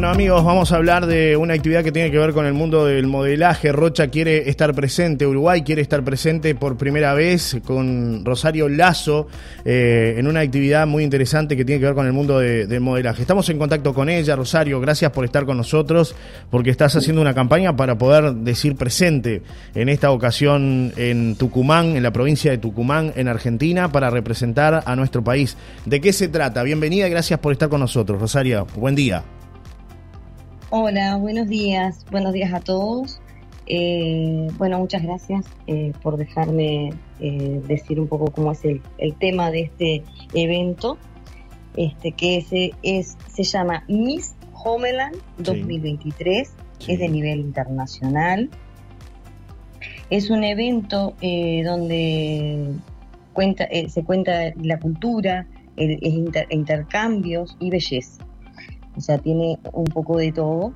Bueno amigos, vamos a hablar de una actividad que tiene que ver con el mundo del modelaje. Rocha quiere estar presente, Uruguay quiere estar presente por primera vez con Rosario Lazo eh, en una actividad muy interesante que tiene que ver con el mundo del modelaje. Estamos en contacto con ella, Rosario, gracias por estar con nosotros porque estás haciendo una campaña para poder decir presente en esta ocasión en Tucumán, en la provincia de Tucumán, en Argentina, para representar a nuestro país. ¿De qué se trata? Bienvenida y gracias por estar con nosotros, Rosario. Buen día. Hola, buenos días, buenos días a todos. Eh, bueno, muchas gracias eh, por dejarme eh, decir un poco cómo es el, tema de este evento, este que se, es, se llama Miss Homeland 2023, es de nivel internacional. Es un evento donde cuenta, se cuenta la cultura, intercambios y belleza o sea, tiene un poco de todo.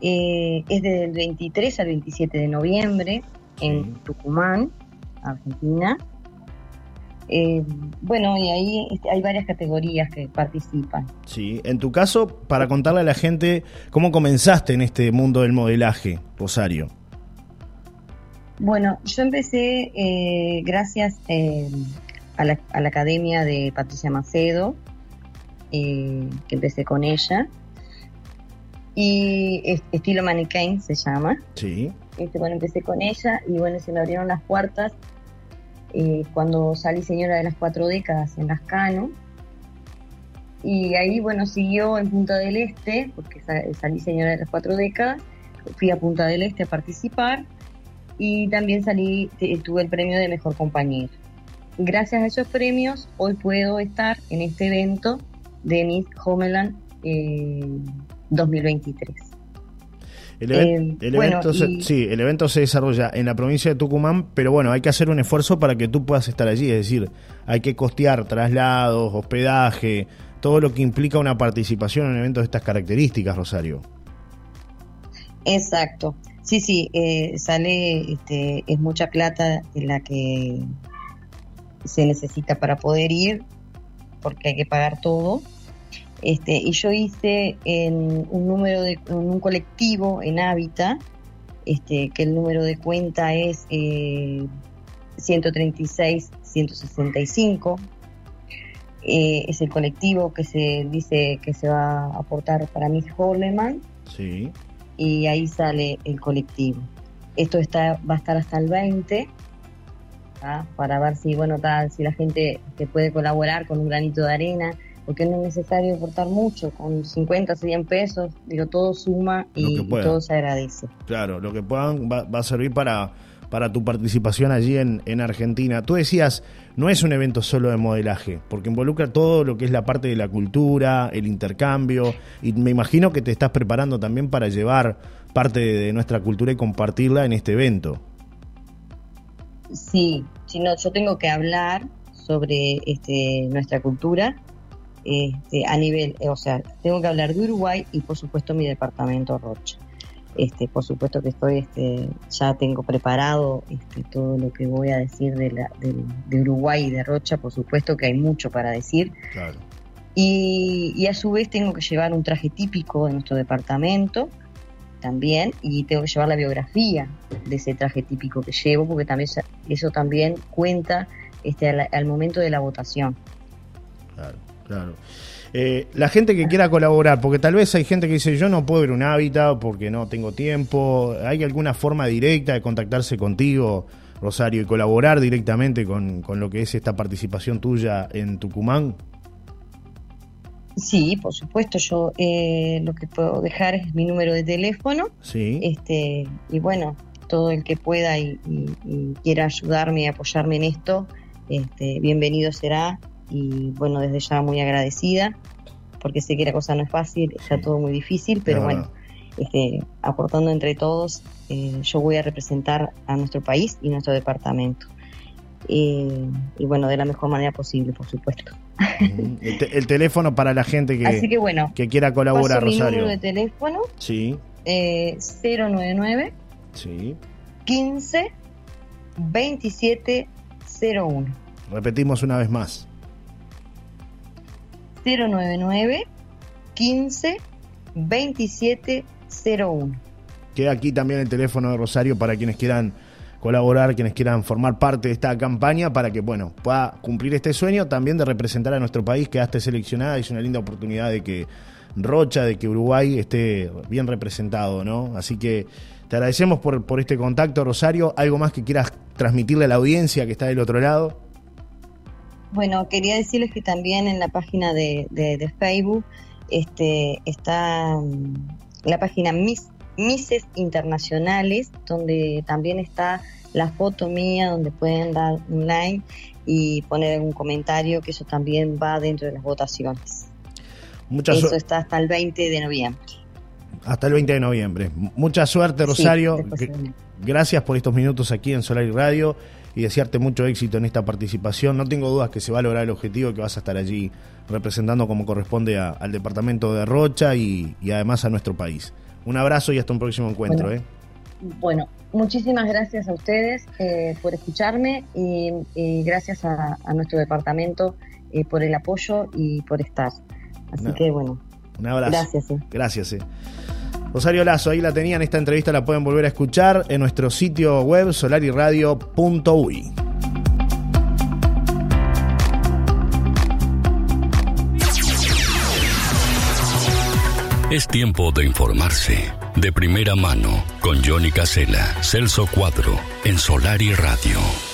Eh, es desde el 23 al 27 de noviembre en Tucumán, Argentina. Eh, bueno, y ahí este, hay varias categorías que participan. Sí, en tu caso, para contarle a la gente cómo comenzaste en este mundo del modelaje, Rosario. Bueno, yo empecé eh, gracias a la, a, la, academia de Patricia Macedo, eh, que empecé con ella. Y estilo Mannequin se llama. Sí. Este, bueno, empecé con ella y bueno, se me abrieron las puertas eh, cuando salí señora de las cuatro décadas en Las Cano. Y ahí, bueno, siguió en Punta del Este, porque salí señora de las cuatro décadas, fui a Punta del Este a participar y también salí, tuve el premio de mejor compañero. Gracias a esos premios, hoy puedo estar en este evento Denis Homeland 2023. Eh, el, eh, evento se, sí, el evento se desarrolla en la provincia de Tucumán, pero bueno, hay que hacer un esfuerzo para que tú puedas estar allí, es decir, hay que costear traslados, hospedaje, todo lo que implica una participación en un evento de estas características, Rosario. Exacto, sí, sí, eh, sale, este, es mucha plata la que se necesita para poder ir, porque hay que pagar todo. Este, y yo hice en un número de un colectivo en Hábitat, este, que el número de cuenta es eh, 136 165. Eh, es el colectivo que se dice que se va a aportar para Miss Horleman. Sí. Y ahí sale el colectivo. Esto está, va a estar hasta el 20 para ver si, bueno, tal, si la gente te puede colaborar con un granito de arena, porque no es necesario aportar mucho, con 50, 100 pesos, digo, todo suma y, todo se agradece. Claro, lo que puedan va, a servir para, para tu participación allí en, en, Argentina. Tú decías, no es un evento solo de modelaje, porque involucra todo lo que es la parte de la cultura, el intercambio, y me imagino que te estás preparando también para llevar parte de nuestra cultura y compartirla en este evento. Sí, si no, yo tengo que hablar sobre este, nuestra cultura este, a nivel, o sea, tengo que hablar de Uruguay y por supuesto mi departamento Rocha. Este, por supuesto que estoy, este, ya tengo preparado este, todo lo que voy a decir de, la, de, Uruguay y de Rocha, por supuesto que hay mucho para decir. Y, y, a su vez tengo que llevar un traje típico de nuestro departamento, también y tengo que llevar la biografía de ese traje típico que llevo porque también eso también cuenta este, al, momento de la votación. Claro. Eh, la gente que quiera colaborar, porque tal vez hay gente que dice yo no puedo ir a un hábitat porque no tengo tiempo, ¿hay alguna forma directa de contactarse contigo, Rosario, y colaborar directamente con, con lo que es esta participación tuya en Tucumán? Sí, por supuesto, yo eh, lo que puedo dejar es mi número de teléfono. Sí. Este, y bueno, todo el que pueda y, quiera ayudarme y apoyarme en esto, este, bienvenido será. Y bueno, desde ya muy agradecida, porque sé que la cosa no es fácil, está todo muy difícil, pero bueno, este, aportando entre todos, eh, yo voy a representar a nuestro país y nuestro departamento. Eh, y bueno, de la mejor manera posible, por supuesto. El, teléfono para la gente que, bueno, que quiera colaborar, Rosario. Mi número de teléfono. Sí. Eh, 099 sí. 15 27 01. Repetimos una vez más. 099 15 2701. Queda aquí también el teléfono de Rosario para quienes quieran colaborar, quienes quieran formar parte de esta campaña para que, bueno, pueda cumplir este sueño también de representar a nuestro país, que esté seleccionada. Es una linda oportunidad de que Rocha, de que Uruguay esté bien representado, ¿no? Así que te agradecemos por, por este contacto, Rosario. ¿Algo más que quieras transmitirle a la audiencia que está del otro lado? Bueno, quería decirles que también en la página de, de, Facebook este, está mm, la página Miss, Misses Internacionales, donde también está la foto mía, donde pueden dar un like y poner un comentario, que eso también va dentro de las votaciones. eso está hasta el 20 de noviembre. Hasta el 20 de noviembre. Mucha suerte, Rosario. Gracias por estos minutos aquí en Solar y Radio y desearte mucho éxito en esta participación. No tengo dudas que se va a lograr el objetivo, que vas a estar allí representando como corresponde al departamento de Rocha y, además a nuestro país. Un abrazo y hasta un próximo encuentro. Bueno, ¿eh? bueno muchísimas gracias a ustedes eh, por escucharme y, gracias a, nuestro departamento eh, por el apoyo y por estar. Así que bueno. Un abrazo. Gracias. Gracias. Rosario Lazo, ahí la tenían, esta entrevista la pueden volver a escuchar en nuestro sitio web solariradio.uy. Es tiempo de informarse. De primera mano, con Johnny Casella, Celso Cuadro, en Solar y Radio.